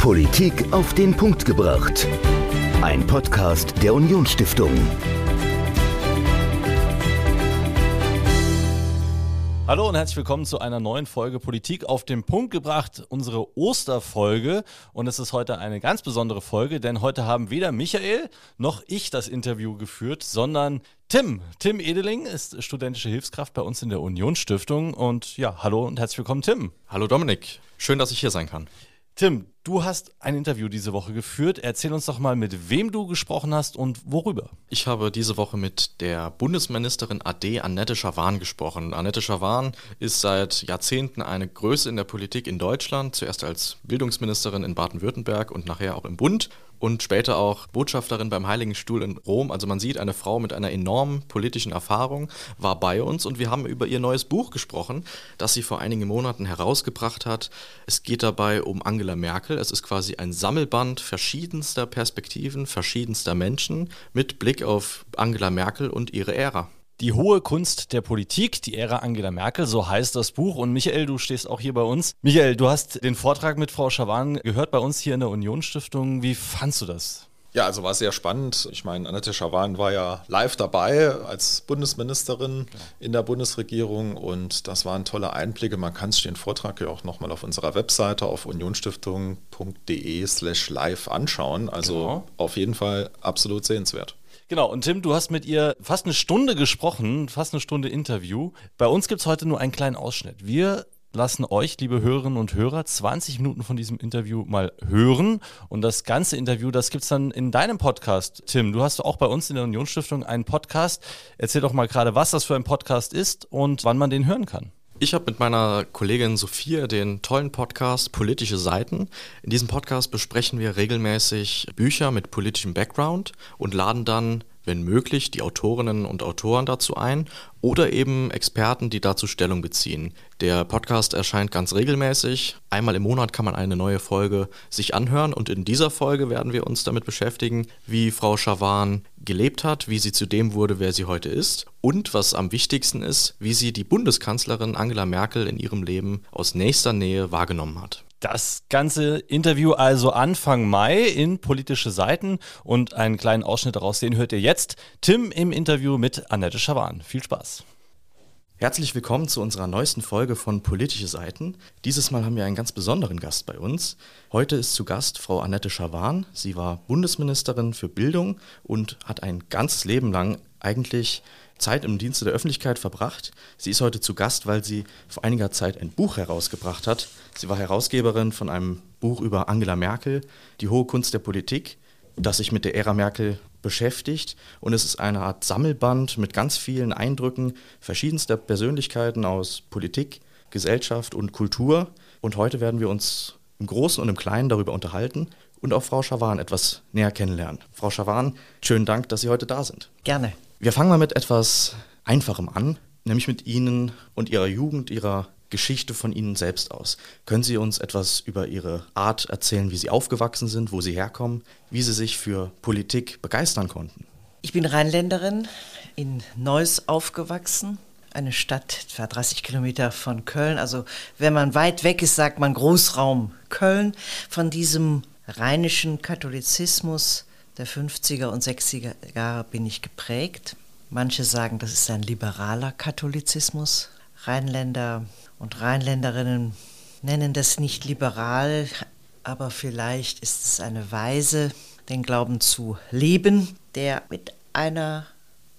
Politik auf den Punkt gebracht. Ein Podcast der Unionsstiftung. Hallo und herzlich willkommen zu einer neuen Folge Politik auf den Punkt gebracht, unsere Osterfolge. Und es ist heute eine ganz besondere Folge, denn heute haben weder Michael noch ich das Interview geführt, sondern Tim. Tim Edeling ist studentische Hilfskraft bei uns in der Unionsstiftung. Und ja, hallo und herzlich willkommen, Tim. Hallo Dominik, schön, dass ich hier sein kann. Tim, du hast ein Interview diese Woche geführt. Erzähl uns doch mal, mit wem du gesprochen hast und worüber. Ich habe diese Woche mit der Bundesministerin AD Annette Schawan gesprochen. Annette Schawan ist seit Jahrzehnten eine Größe in der Politik in Deutschland, zuerst als Bildungsministerin in Baden-Württemberg und nachher auch im Bund und später auch Botschafterin beim Heiligen Stuhl in Rom. Also man sieht, eine Frau mit einer enormen politischen Erfahrung war bei uns und wir haben über ihr neues Buch gesprochen, das sie vor einigen Monaten herausgebracht hat. Es geht dabei um Angela Merkel. Es ist quasi ein Sammelband verschiedenster Perspektiven, verschiedenster Menschen mit Blick auf Angela Merkel und ihre Ära. Die hohe Kunst der Politik, die Ära Angela Merkel, so heißt das Buch. Und Michael, du stehst auch hier bei uns. Michael, du hast den Vortrag mit Frau Schawan gehört bei uns hier in der Unionsstiftung. Wie fandst du das? Ja, also war sehr spannend. Ich meine, Annette Schawan war ja live dabei als Bundesministerin in der Bundesregierung und das waren tolle Einblicke. Man kann sich den Vortrag ja auch nochmal auf unserer Webseite auf unionsstiftung.de slash live anschauen. Also genau. auf jeden Fall absolut sehenswert. Genau, und Tim, du hast mit ihr fast eine Stunde gesprochen, fast eine Stunde Interview. Bei uns gibt es heute nur einen kleinen Ausschnitt. Wir lassen euch, liebe Hörerinnen und Hörer, 20 Minuten von diesem Interview mal hören. Und das ganze Interview, das gibt es dann in deinem Podcast. Tim, du hast auch bei uns in der Unionsstiftung einen Podcast. Erzähl doch mal gerade, was das für ein Podcast ist und wann man den hören kann. Ich habe mit meiner Kollegin Sophia den tollen Podcast Politische Seiten. In diesem Podcast besprechen wir regelmäßig Bücher mit politischem Background und laden dann wenn möglich, die Autorinnen und Autoren dazu ein oder eben Experten, die dazu Stellung beziehen. Der Podcast erscheint ganz regelmäßig. Einmal im Monat kann man eine neue Folge sich anhören und in dieser Folge werden wir uns damit beschäftigen, wie Frau Schawan gelebt hat, wie sie zu dem wurde, wer sie heute ist und was am wichtigsten ist, wie sie die Bundeskanzlerin Angela Merkel in ihrem Leben aus nächster Nähe wahrgenommen hat. Das ganze Interview also Anfang Mai in politische Seiten und einen kleinen Ausschnitt daraus, den hört ihr jetzt. Tim im Interview mit Annette Schawan. Viel Spaß. Herzlich willkommen zu unserer neuesten Folge von Politische Seiten. Dieses Mal haben wir einen ganz besonderen Gast bei uns. Heute ist zu Gast Frau Annette Schawan. Sie war Bundesministerin für Bildung und hat ein ganzes Leben lang eigentlich Zeit im Dienste der Öffentlichkeit verbracht. Sie ist heute zu Gast, weil sie vor einiger Zeit ein Buch herausgebracht hat. Sie war Herausgeberin von einem Buch über Angela Merkel, Die hohe Kunst der Politik, das sich mit der Ära Merkel beschäftigt. Und es ist eine Art Sammelband mit ganz vielen Eindrücken verschiedenster Persönlichkeiten aus Politik, Gesellschaft und Kultur. Und heute werden wir uns im Großen und im Kleinen darüber unterhalten und auch Frau Schawan etwas näher kennenlernen. Frau Schawan, schönen Dank, dass Sie heute da sind. Gerne. Wir fangen mal mit etwas Einfachem an, nämlich mit Ihnen und Ihrer Jugend, Ihrer Geschichte von Ihnen selbst aus. Können Sie uns etwas über Ihre Art erzählen, wie Sie aufgewachsen sind, wo Sie herkommen, wie Sie sich für Politik begeistern konnten? Ich bin Rheinländerin, in Neuss aufgewachsen, eine Stadt etwa 30 Kilometer von Köln. Also wenn man weit weg ist, sagt man Großraum Köln. Von diesem rheinischen Katholizismus der 50er und 60er Jahre bin ich geprägt. Manche sagen, das ist ein liberaler Katholizismus. Rheinländer und Rheinländerinnen nennen das nicht liberal, aber vielleicht ist es eine Weise, den Glauben zu leben, der mit einer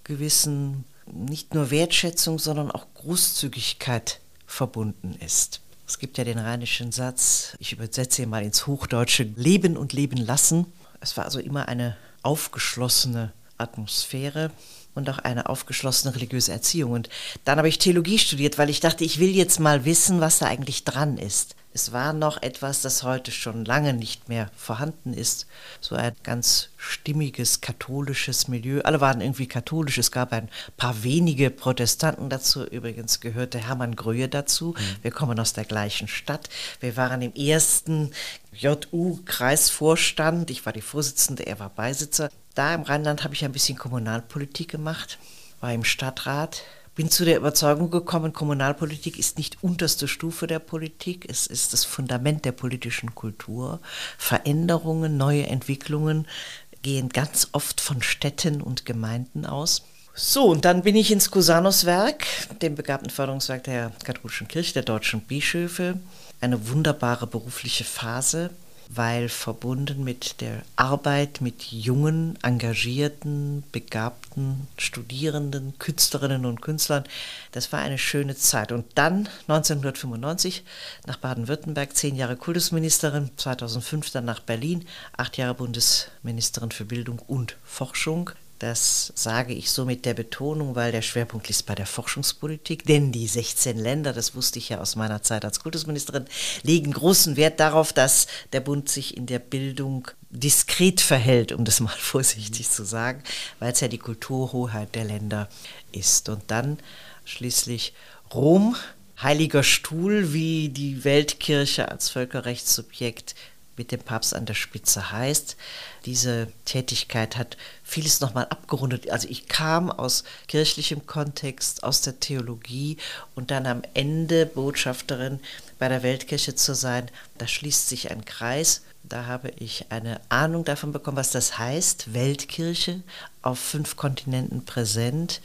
gewissen nicht nur Wertschätzung, sondern auch Großzügigkeit verbunden ist. Es gibt ja den rheinischen Satz, ich übersetze ihn mal ins Hochdeutsche, leben und leben lassen. Es war also immer eine aufgeschlossene Atmosphäre und auch eine aufgeschlossene religiöse Erziehung. Und dann habe ich Theologie studiert, weil ich dachte, ich will jetzt mal wissen, was da eigentlich dran ist. Es war noch etwas, das heute schon lange nicht mehr vorhanden ist. So ein ganz stimmiges katholisches Milieu. Alle waren irgendwie katholisch. Es gab ein paar wenige Protestanten dazu. Übrigens gehörte Hermann Gröhe dazu. Mhm. Wir kommen aus der gleichen Stadt. Wir waren im ersten JU-Kreisvorstand. Ich war die Vorsitzende, er war Beisitzer. Da im Rheinland habe ich ein bisschen Kommunalpolitik gemacht, war im Stadtrat bin zu der Überzeugung gekommen, Kommunalpolitik ist nicht unterste Stufe der Politik, es ist das Fundament der politischen Kultur. Veränderungen, neue Entwicklungen gehen ganz oft von Städten und Gemeinden aus. So, und dann bin ich ins Cusanos-Werk, dem begabten Förderungswerk der katholischen Kirche, der deutschen Bischöfe. Eine wunderbare berufliche Phase, weil verbunden mit der Arbeit mit jungen, engagierten, begabten Studierenden, Künstlerinnen und Künstlern. Das war eine schöne Zeit. Und dann 1995 nach Baden-Württemberg, zehn Jahre Kultusministerin, 2005 dann nach Berlin, acht Jahre Bundesministerin für Bildung und Forschung. Das sage ich so mit der Betonung, weil der Schwerpunkt liegt bei der Forschungspolitik, denn die 16 Länder, das wusste ich ja aus meiner Zeit als Kultusministerin, legen großen Wert darauf, dass der Bund sich in der Bildung diskret verhält, um das mal vorsichtig zu sagen, weil es ja die Kulturhoheit der Länder ist. Und dann schließlich Rom, heiliger Stuhl, wie die Weltkirche als Völkerrechtssubjekt mit dem Papst an der Spitze heißt. Diese Tätigkeit hat vieles nochmal abgerundet. Also ich kam aus kirchlichem Kontext, aus der Theologie und dann am Ende Botschafterin bei der Weltkirche zu sein, da schließt sich ein Kreis. Da habe ich eine Ahnung davon bekommen, was das heißt, Weltkirche auf fünf Kontinenten präsent,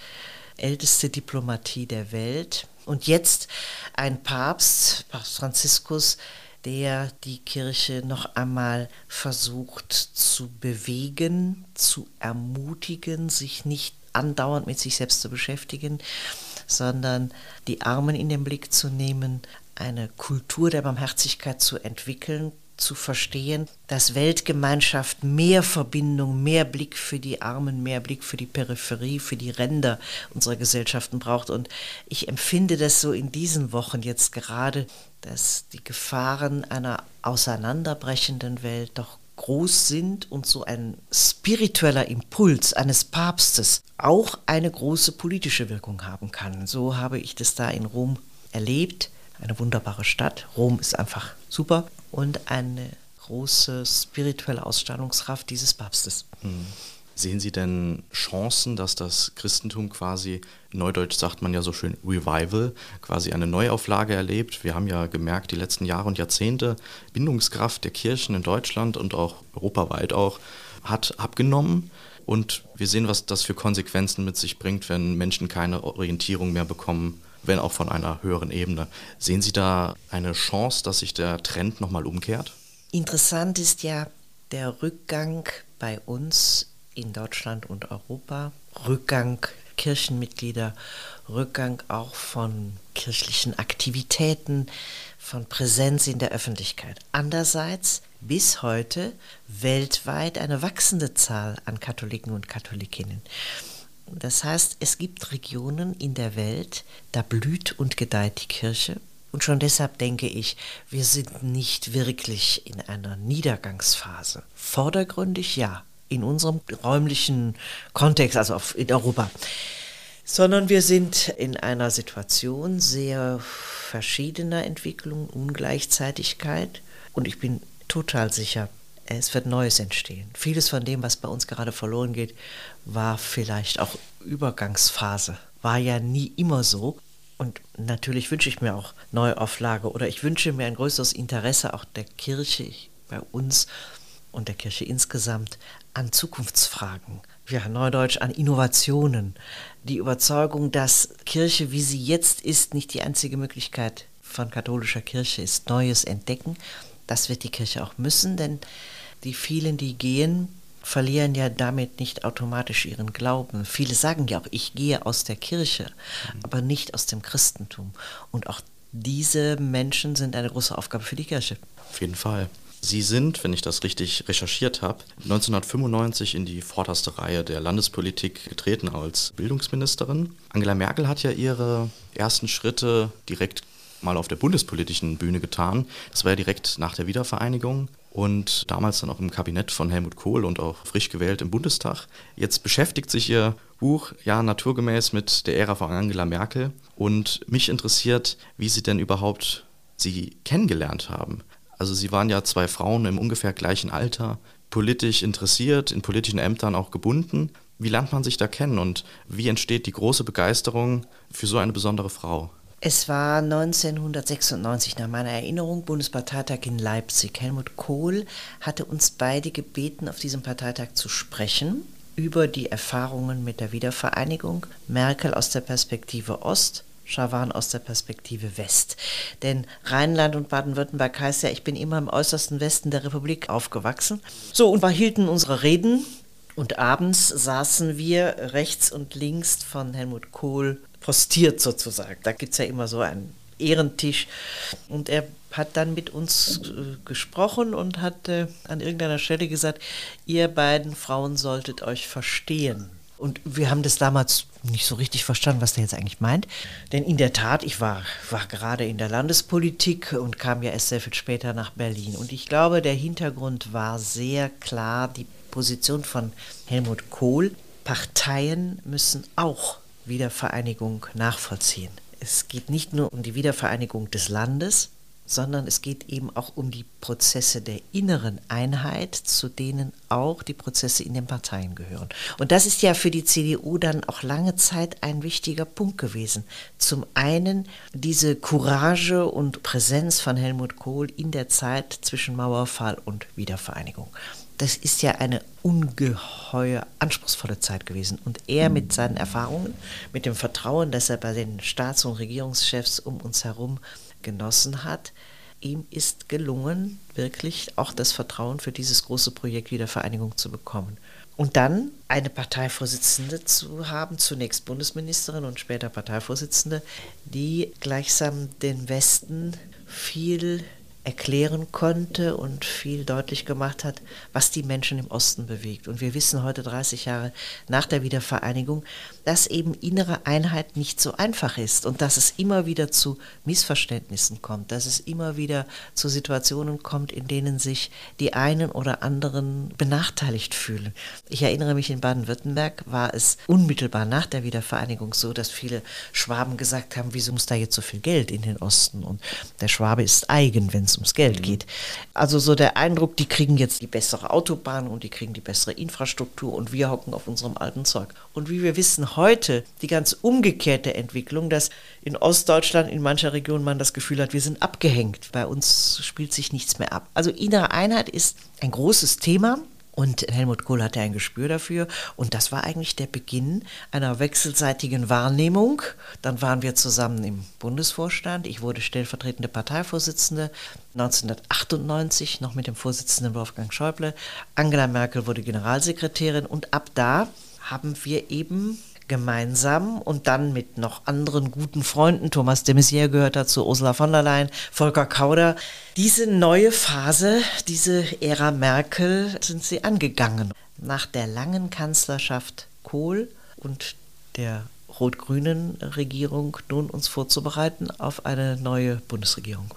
älteste Diplomatie der Welt. Und jetzt ein Papst, Papst Franziskus, der die Kirche noch einmal versucht zu bewegen, zu ermutigen, sich nicht andauernd mit sich selbst zu beschäftigen, sondern die Armen in den Blick zu nehmen, eine Kultur der Barmherzigkeit zu entwickeln, zu verstehen, dass Weltgemeinschaft mehr Verbindung, mehr Blick für die Armen, mehr Blick für die Peripherie, für die Ränder unserer Gesellschaften braucht. Und ich empfinde das so in diesen Wochen jetzt gerade, dass die Gefahren einer auseinanderbrechenden Welt doch groß sind und so ein spiritueller Impuls eines Papstes auch eine große politische Wirkung haben kann. So habe ich das da in Rom erlebt. Eine wunderbare Stadt. Rom ist einfach super und eine große spirituelle Ausstrahlungskraft dieses Papstes. Hm. Sehen Sie denn Chancen, dass das Christentum quasi, neudeutsch sagt man ja so schön Revival, quasi eine Neuauflage erlebt? Wir haben ja gemerkt, die letzten Jahre und Jahrzehnte, Bindungskraft der Kirchen in Deutschland und auch europaweit auch, hat abgenommen. Und wir sehen, was das für Konsequenzen mit sich bringt, wenn Menschen keine Orientierung mehr bekommen wenn auch von einer höheren Ebene. Sehen Sie da eine Chance, dass sich der Trend nochmal umkehrt? Interessant ist ja der Rückgang bei uns in Deutschland und Europa, Rückgang Kirchenmitglieder, Rückgang auch von kirchlichen Aktivitäten, von Präsenz in der Öffentlichkeit. Andererseits bis heute weltweit eine wachsende Zahl an Katholiken und Katholikinnen. Das heißt, es gibt Regionen in der Welt, da blüht und gedeiht die Kirche. Und schon deshalb denke ich, wir sind nicht wirklich in einer Niedergangsphase. Vordergründig ja, in unserem räumlichen Kontext, also in Europa. Sondern wir sind in einer Situation sehr verschiedener Entwicklung, Ungleichzeitigkeit. Und ich bin total sicher, es wird Neues entstehen. Vieles von dem, was bei uns gerade verloren geht, war vielleicht auch Übergangsphase. War ja nie immer so. Und natürlich wünsche ich mir auch Neuauflage oder ich wünsche mir ein größeres Interesse auch der Kirche bei uns und der Kirche insgesamt an Zukunftsfragen. Ja, Neudeutsch an Innovationen. Die Überzeugung, dass Kirche, wie sie jetzt ist, nicht die einzige Möglichkeit von katholischer Kirche ist. Neues entdecken. Das wird die Kirche auch müssen, denn die vielen, die gehen, verlieren ja damit nicht automatisch ihren Glauben. Viele sagen ja auch, ich gehe aus der Kirche, mhm. aber nicht aus dem Christentum. Und auch diese Menschen sind eine große Aufgabe für die Kirche. Auf jeden Fall. Sie sind, wenn ich das richtig recherchiert habe, 1995 in die vorderste Reihe der Landespolitik getreten als Bildungsministerin. Angela Merkel hat ja ihre ersten Schritte direkt mal auf der bundespolitischen Bühne getan. Das war ja direkt nach der Wiedervereinigung und damals dann auch im Kabinett von Helmut Kohl und auch frisch gewählt im Bundestag. Jetzt beschäftigt sich ihr Buch ja naturgemäß mit der Ära von Angela Merkel und mich interessiert, wie Sie denn überhaupt sie kennengelernt haben. Also Sie waren ja zwei Frauen im ungefähr gleichen Alter, politisch interessiert, in politischen Ämtern auch gebunden. Wie lernt man sich da kennen und wie entsteht die große Begeisterung für so eine besondere Frau? Es war 1996 nach meiner Erinnerung Bundesparteitag in Leipzig. Helmut Kohl hatte uns beide gebeten, auf diesem Parteitag zu sprechen über die Erfahrungen mit der Wiedervereinigung, Merkel aus der Perspektive Ost, Schawan aus der Perspektive West. Denn Rheinland und Baden-Württemberg heißt ja, ich bin immer im äußersten Westen der Republik aufgewachsen. So, und wir hielten unsere Reden und abends saßen wir rechts und links von Helmut Kohl postiert sozusagen. Da gibt es ja immer so einen Ehrentisch. Und er hat dann mit uns äh, gesprochen und hat äh, an irgendeiner Stelle gesagt, ihr beiden Frauen solltet euch verstehen. Und wir haben das damals nicht so richtig verstanden, was der jetzt eigentlich meint. Denn in der Tat, ich war, war gerade in der Landespolitik und kam ja erst sehr viel später nach Berlin. Und ich glaube, der Hintergrund war sehr klar die Position von Helmut Kohl. Parteien müssen auch Wiedervereinigung nachvollziehen. Es geht nicht nur um die Wiedervereinigung des Landes, sondern es geht eben auch um die Prozesse der inneren Einheit, zu denen auch die Prozesse in den Parteien gehören. Und das ist ja für die CDU dann auch lange Zeit ein wichtiger Punkt gewesen. Zum einen diese Courage und Präsenz von Helmut Kohl in der Zeit zwischen Mauerfall und Wiedervereinigung das ist ja eine ungeheuer anspruchsvolle Zeit gewesen. Und er mit seinen Erfahrungen, mit dem Vertrauen, das er bei den Staats- und Regierungschefs um uns herum genossen hat, ihm ist gelungen, wirklich auch das Vertrauen für dieses große Projekt Wiedervereinigung zu bekommen. Und dann eine Parteivorsitzende zu haben, zunächst Bundesministerin und später Parteivorsitzende, die gleichsam den Westen viel erklären konnte und viel deutlich gemacht hat, was die Menschen im Osten bewegt. Und wir wissen heute, 30 Jahre nach der Wiedervereinigung, dass eben innere Einheit nicht so einfach ist und dass es immer wieder zu Missverständnissen kommt, dass es immer wieder zu Situationen kommt, in denen sich die einen oder anderen benachteiligt fühlen. Ich erinnere mich, in Baden-Württemberg war es unmittelbar nach der Wiedervereinigung so, dass viele Schwaben gesagt haben, wieso muss da jetzt so viel Geld in den Osten? Und der Schwabe ist eigen, wenn es ums Geld geht. Also so der Eindruck, die kriegen jetzt die bessere Autobahn und die kriegen die bessere Infrastruktur und wir hocken auf unserem alten Zeug. Und wie wir wissen heute, die ganz umgekehrte Entwicklung, dass in Ostdeutschland in mancher Region man das Gefühl hat, wir sind abgehängt. Bei uns spielt sich nichts mehr ab. Also innere Einheit ist ein großes Thema. Und Helmut Kohl hatte ein Gespür dafür. Und das war eigentlich der Beginn einer wechselseitigen Wahrnehmung. Dann waren wir zusammen im Bundesvorstand. Ich wurde stellvertretende Parteivorsitzende 1998, noch mit dem Vorsitzenden Wolfgang Schäuble. Angela Merkel wurde Generalsekretärin. Und ab da haben wir eben gemeinsam und dann mit noch anderen guten Freunden, Thomas de Maizière gehört dazu, Ursula von der Leyen, Volker Kauder, diese neue Phase, diese Ära Merkel sind sie angegangen. Nach der langen Kanzlerschaft Kohl und der rot-grünen Regierung nun uns vorzubereiten auf eine neue Bundesregierung.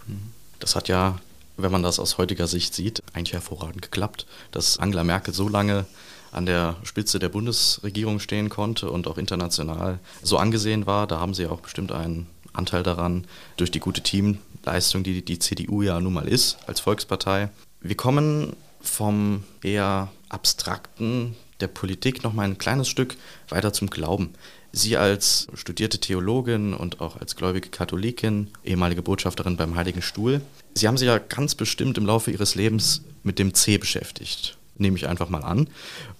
Das hat ja, wenn man das aus heutiger Sicht sieht, eigentlich hervorragend geklappt, dass Angela Merkel so lange an der Spitze der Bundesregierung stehen konnte und auch international so angesehen war. Da haben sie auch bestimmt einen Anteil daran durch die gute Teamleistung, die die CDU ja nun mal ist als Volkspartei. Wir kommen vom eher abstrakten der Politik noch mal ein kleines Stück weiter zum Glauben. Sie als studierte Theologin und auch als gläubige Katholikin, ehemalige Botschafterin beim Heiligen Stuhl, Sie haben sich ja ganz bestimmt im Laufe Ihres Lebens mit dem C beschäftigt, nehme ich einfach mal an.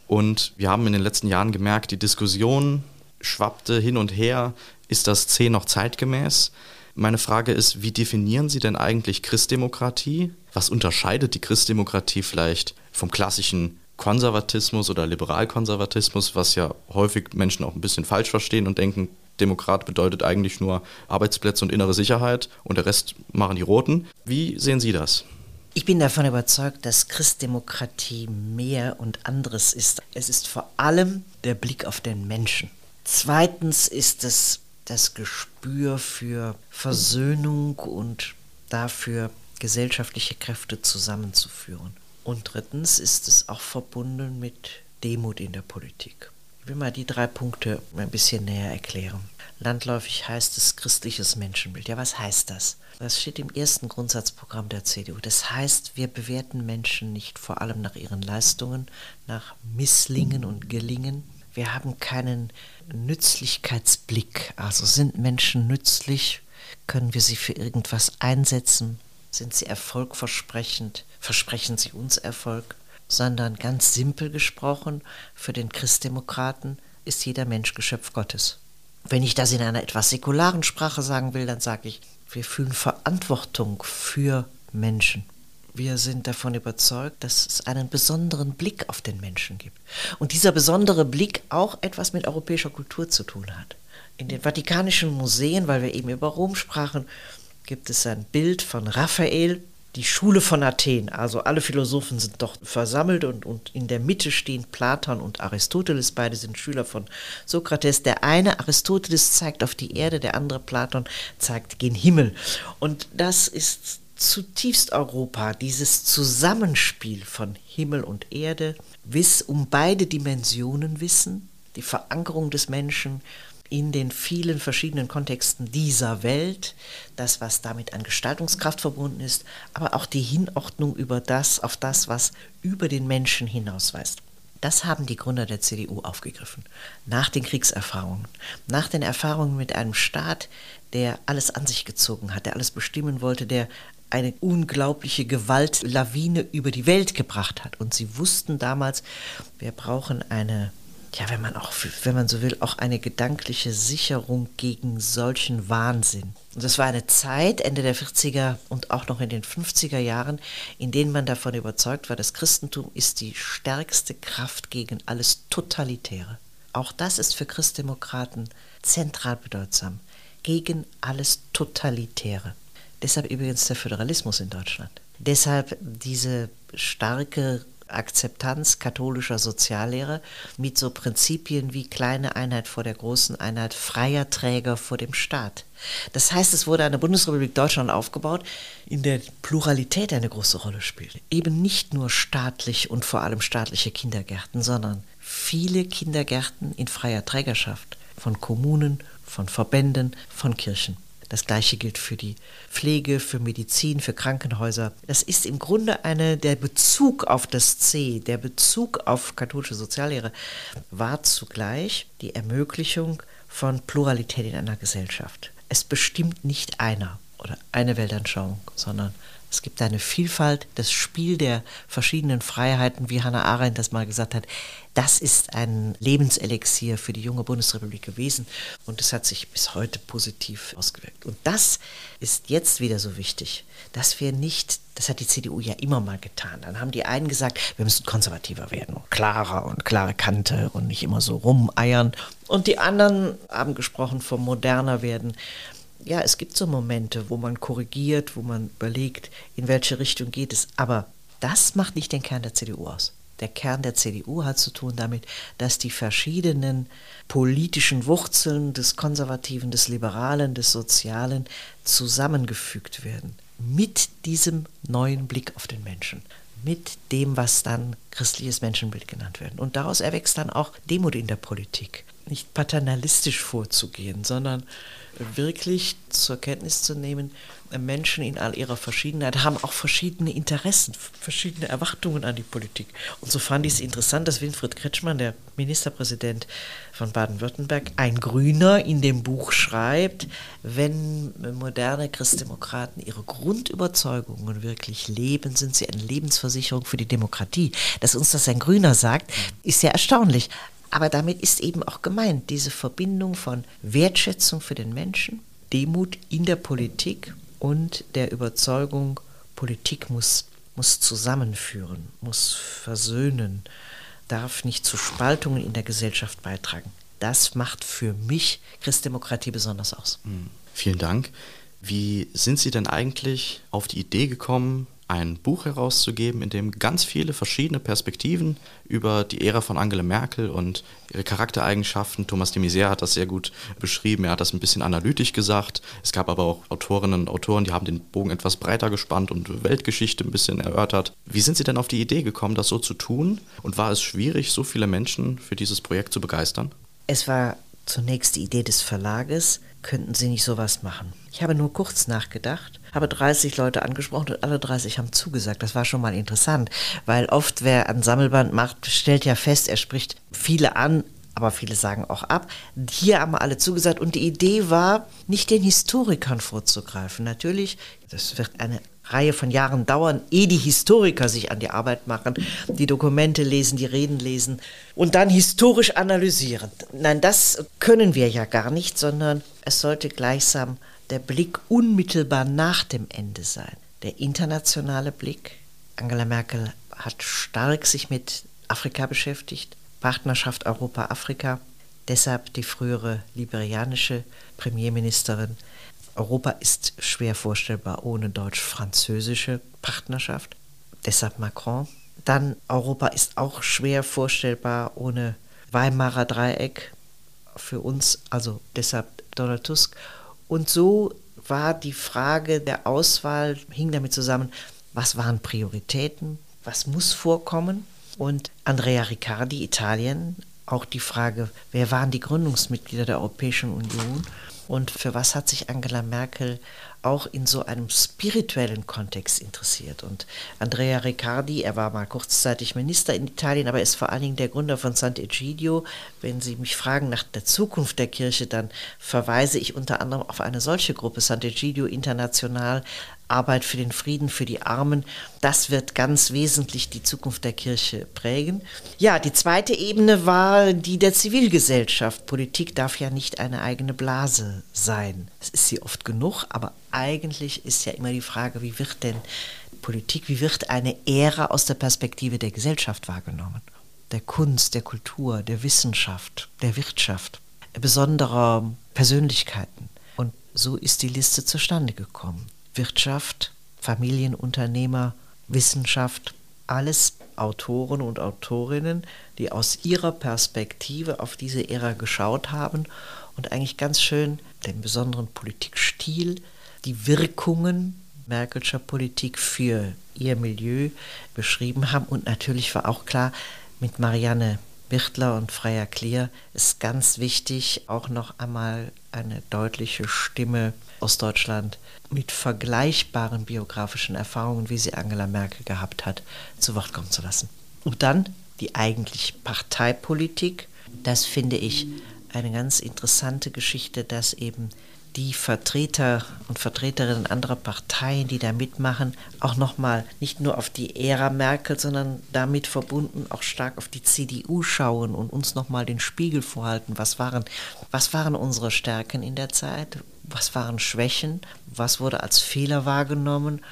Und wir haben in den letzten Jahren gemerkt, die Diskussion schwappte hin und her. Ist das C noch zeitgemäß? Meine Frage ist, wie definieren Sie denn eigentlich Christdemokratie? Was unterscheidet die Christdemokratie vielleicht vom klassischen Konservatismus oder Liberalkonservatismus, was ja häufig Menschen auch ein bisschen falsch verstehen und denken, Demokrat bedeutet eigentlich nur Arbeitsplätze und innere Sicherheit und der Rest machen die Roten. Wie sehen Sie das? Ich bin davon überzeugt, dass Christdemokratie mehr und anderes ist. Es ist vor allem der Blick auf den Menschen. Zweitens ist es das Gespür für Versöhnung und dafür gesellschaftliche Kräfte zusammenzuführen. Und drittens ist es auch verbunden mit Demut in der Politik. Ich will mal die drei Punkte ein bisschen näher erklären. Landläufig heißt es christliches Menschenbild. Ja, was heißt das? Das steht im ersten Grundsatzprogramm der CDU. Das heißt, wir bewerten Menschen nicht vor allem nach ihren Leistungen, nach Misslingen und Gelingen, Wir haben keinen Nützlichkeitsblick. Also sind Menschen nützlich? Können wir sie für irgendwas einsetzen? Sind sie erfolgversprechend? Versprechen sie uns Erfolg? Sondern ganz simpel gesprochen, für den Christdemokraten ist jeder Mensch Geschöpf Gottes. Wenn ich das in einer etwas säkularen Sprache sagen will, dann sage ich, wir fühlen Verantwortung für Menschen. Wir sind davon überzeugt, dass es einen besonderen Blick auf den Menschen gibt. Und dieser besondere Blick auch etwas mit europäischer Kultur zu tun hat. In den Vatikanischen Museen, weil wir eben über Rom sprachen, gibt es ein Bild von Raphael, die Schule von Athen. Also alle Philosophen sind dort versammelt und, und in der Mitte stehen Platon und Aristoteles. Beide sind Schüler von Sokrates. Der eine, Aristoteles, zeigt auf die Erde, der andere, Platon, zeigt gen Himmel. Und das ist zutiefst Europa, dieses Zusammenspiel von Himmel und Erde, um beide Dimensionen wissen, die Verankerung des Menschen in den vielen verschiedenen Kontexten dieser Welt, das, was damit an Gestaltungskraft verbunden ist, aber auch die Hinordnung über das, auf das, was über den Menschen hinausweist. Das haben die Gründer der CDU aufgegriffen. Nach den Kriegserfahrungen, nach den Erfahrungen mit einem Staat, der alles an sich gezogen hat, der alles bestimmen wollte, der eine unglaubliche Gewaltlawine über die Welt gebracht hat. Und sie wussten damals, wir brauchen eine, ja, wenn man auch, wenn man so will, auch eine gedankliche Sicherung gegen solchen Wahnsinn. Und das war eine Zeit, Ende der 40er und auch noch in den 50er Jahren, in denen man davon überzeugt war, das Christentum ist die stärkste Kraft gegen alles Totalitäre. Auch das ist für Christdemokraten zentral bedeutsam. Gegen alles Totalitäre. Deshalb übrigens der Föderalismus in Deutschland. Deshalb diese starke Akzeptanz katholischer Soziallehre mit so Prinzipien wie kleine Einheit vor der großen Einheit, freier Träger vor dem Staat. Das heißt, es wurde eine Bundesrepublik Deutschland aufgebaut, in der Pluralität eine große Rolle spielt. Eben nicht nur staatlich und vor allem staatliche Kindergärten, sondern viele Kindergärten in freier Trägerschaft von Kommunen, von Verbänden, von Kirchen. Das gleiche gilt für die Pflege, für Medizin, für Krankenhäuser. Das ist im Grunde eine, der Bezug auf das C, der Bezug auf katholische Soziallehre war zugleich die Ermöglichung von Pluralität in einer Gesellschaft. Es bestimmt nicht einer oder eine Weltanschauung, sondern es gibt eine Vielfalt, das Spiel der verschiedenen Freiheiten, wie Hannah Arendt das mal gesagt hat. Das ist ein Lebenselixier für die junge Bundesrepublik gewesen und es hat sich bis heute positiv ausgewirkt. Und das ist jetzt wieder so wichtig, dass wir nicht, das hat die CDU ja immer mal getan, dann haben die einen gesagt, wir müssen konservativer werden, klarer und klare Kante und nicht immer so rumeiern. Und die anderen haben gesprochen vom moderner werden ja, es gibt so Momente, wo man korrigiert, wo man überlegt, in welche Richtung geht es. Aber das macht nicht den Kern der CDU aus. Der Kern der CDU hat zu tun damit, dass die verschiedenen politischen Wurzeln des Konservativen, des Liberalen, des Sozialen zusammengefügt werden. Mit diesem neuen Blick auf den Menschen. Mit dem, was dann christliches Menschenbild genannt wird. Und daraus erwächst dann auch Demut in der Politik. Nicht paternalistisch vorzugehen, sondern wirklich zur Kenntnis zu nehmen, Menschen in all ihrer Verschiedenheit haben auch verschiedene Interessen, verschiedene Erwartungen an die Politik. Und so fand ich es interessant, dass Winfried Kretschmann, der Ministerpräsident von Baden-Württemberg, ein Grüner in dem Buch schreibt, wenn moderne Christdemokraten ihre Grundüberzeugungen wirklich leben, sind sie eine Lebensversicherung für die Demokratie. Dass uns das ein Grüner sagt, ist sehr erstaunlich. Aber damit ist eben auch gemeint diese Verbindung von Wertschätzung für den Menschen, Demut in der Politik und der Überzeugung, Politik muss, muss zusammenführen, muss versöhnen, darf nicht zu Spaltungen in der Gesellschaft beitragen. Das macht für mich Christdemokratie besonders aus. Hm. Vielen Dank. Wie sind Sie denn eigentlich auf die Idee gekommen, ein Buch herauszugeben, in dem ganz viele verschiedene Perspektiven über die Ära von Angela Merkel und ihre Charaktereigenschaften, Thomas de Maizière hat das sehr gut beschrieben, er hat das ein bisschen analytisch gesagt. Es gab aber auch Autorinnen und Autoren, die haben den Bogen etwas breiter gespannt und Weltgeschichte ein bisschen erörtert. Wie sind Sie denn auf die Idee gekommen, das so zu tun? Und war es schwierig, so viele Menschen für dieses Projekt zu begeistern? Es war zunächst die Idee des Verlages, könnten Sie nicht sowas machen? Ich habe nur kurz nachgedacht, habe 30 Leute angesprochen und alle 30 haben zugesagt. Das war schon mal interessant, weil oft wer ein Sammelband macht, stellt ja fest, er spricht viele an, aber viele sagen auch ab. Hier haben alle zugesagt und die Idee war, nicht den Historikern vorzugreifen. Natürlich, das wird eine Reihe von Jahren dauern, ehe die Historiker sich an die Arbeit machen, die Dokumente lesen, die Reden lesen und dann historisch analysieren. Nein, das können wir ja gar nicht, sondern es sollte gleichsam der Blick unmittelbar nach dem Ende sein. Der internationale Blick. Angela Merkel hat stark sich mit Afrika beschäftigt, Partnerschaft Europa-Afrika. Deshalb die frühere liberianische Premierministerin Europa ist schwer vorstellbar ohne deutsch-französische Partnerschaft. Deshalb Macron. Dann Europa ist auch schwer vorstellbar ohne Weimarer Dreieck. Für uns, also deshalb Donald Tusk. Und so war die Frage der Auswahl, hing damit zusammen, was waren Prioritäten, was muss vorkommen. Und Andrea Riccardi, Italien, auch die Frage, wer waren die Gründungsmitglieder der Europäischen Union und für was hat sich Angela Merkel auch in so einem spirituellen Kontext interessiert. Und Andrea Riccardi, er war mal kurzzeitig Minister in Italien, aber ist vor allen Dingen der Gründer von Sant'Egidio. Wenn Sie mich fragen nach der Zukunft der Kirche, dann verweise ich unter anderem auf eine solche Gruppe, Sant'Egidio International, Arbeit für den Frieden, für die Armen. Das wird ganz wesentlich die Zukunft der Kirche prägen. Ja, die zweite Ebene war die der Zivilgesellschaft. Politik darf ja nicht eine eigene Blase sein. Es ist sie oft genug, aber eigentlich ist ja immer die Frage, wie wird denn Politik, wie wird eine Ära aus der Perspektive der Gesellschaft wahrgenommen? Der Kunst, der Kultur, der Wissenschaft, der Wirtschaft, besonderer Persönlichkeiten. Und so ist die Liste zustande gekommen. Wirtschaft, Familienunternehmer, Wissenschaft, alles Autoren und Autorinnen, die aus ihrer Perspektive auf diese Ära geschaut haben und eigentlich ganz schön den besonderen Politikstil, die Wirkungen Merkelscher Politik für ihr Milieu beschrieben haben. Und natürlich war auch klar, mit Marianne Birtler und Freier Klier ist ganz wichtig, auch noch einmal eine deutliche Stimme aus Deutschland mit vergleichbaren biografischen Erfahrungen, wie sie Angela Merkel gehabt hat, zu Wort kommen zu lassen. Und dann die eigentlich Parteipolitik. Das finde ich eine ganz interessante Geschichte, dass eben die Vertreter und Vertreterinnen anderer Parteien, die da mitmachen, auch nochmal nicht nur auf die Ära Merkel, sondern damit verbunden auch stark auf die CDU schauen und uns nochmal den Spiegel vorhalten. Was waren, was waren unsere Stärken in der Zeit? Was waren Schwächen? Was wurde als Fehler wahrgenommen?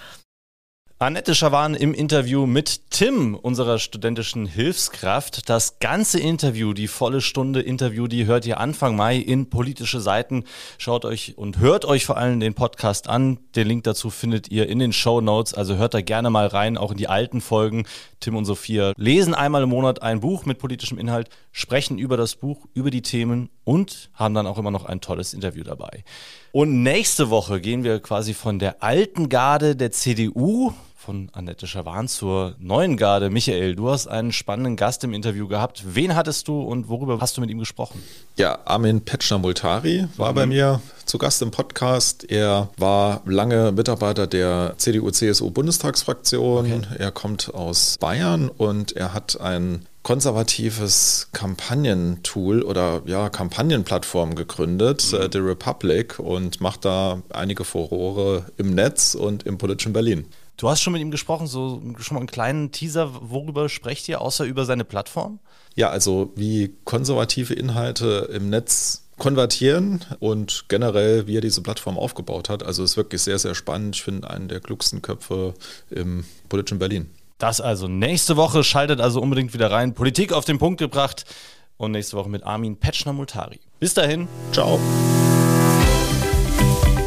Annette Schawan im Interview mit Tim, unserer studentischen Hilfskraft. Das ganze Interview, die volle Stunde Interview, die hört ihr Anfang Mai in politische Seiten. Schaut euch und hört euch vor allem den Podcast an. Den Link dazu findet ihr in den Show Notes. Also hört da gerne mal rein, auch in die alten Folgen. Tim und Sophia lesen einmal im Monat ein Buch mit politischem Inhalt, sprechen über das Buch, über die Themen und haben dann auch immer noch ein tolles Interview dabei. Und nächste Woche gehen wir quasi von der alten Garde der CDU von Annette Schawan zur neuen Garde. Michael, du hast einen spannenden Gast im Interview gehabt. Wen hattest du und worüber hast du mit ihm gesprochen? Ja, Armin Petschner-Multari war mhm. bei mir zu Gast im Podcast. Er war lange Mitarbeiter der CDU-CSU-Bundestagsfraktion. Okay. Er kommt aus Bayern und er hat ein konservatives Kampagnentool oder ja, Kampagnenplattform gegründet, mhm. äh, The Republic, und macht da einige Furore im Netz und im politischen Berlin. Du hast schon mit ihm gesprochen, so schon mal einen kleinen Teaser. Worüber sprecht ihr, außer über seine Plattform? Ja, also wie konservative Inhalte im Netz konvertieren und generell, wie er diese Plattform aufgebaut hat. Also ist wirklich sehr, sehr spannend. Ich finde einen der klugsten Köpfe im politischen Berlin. Das also nächste Woche. Schaltet also unbedingt wieder rein. Politik auf den Punkt gebracht. Und nächste Woche mit Armin Petschner-Multari. Bis dahin. Ciao.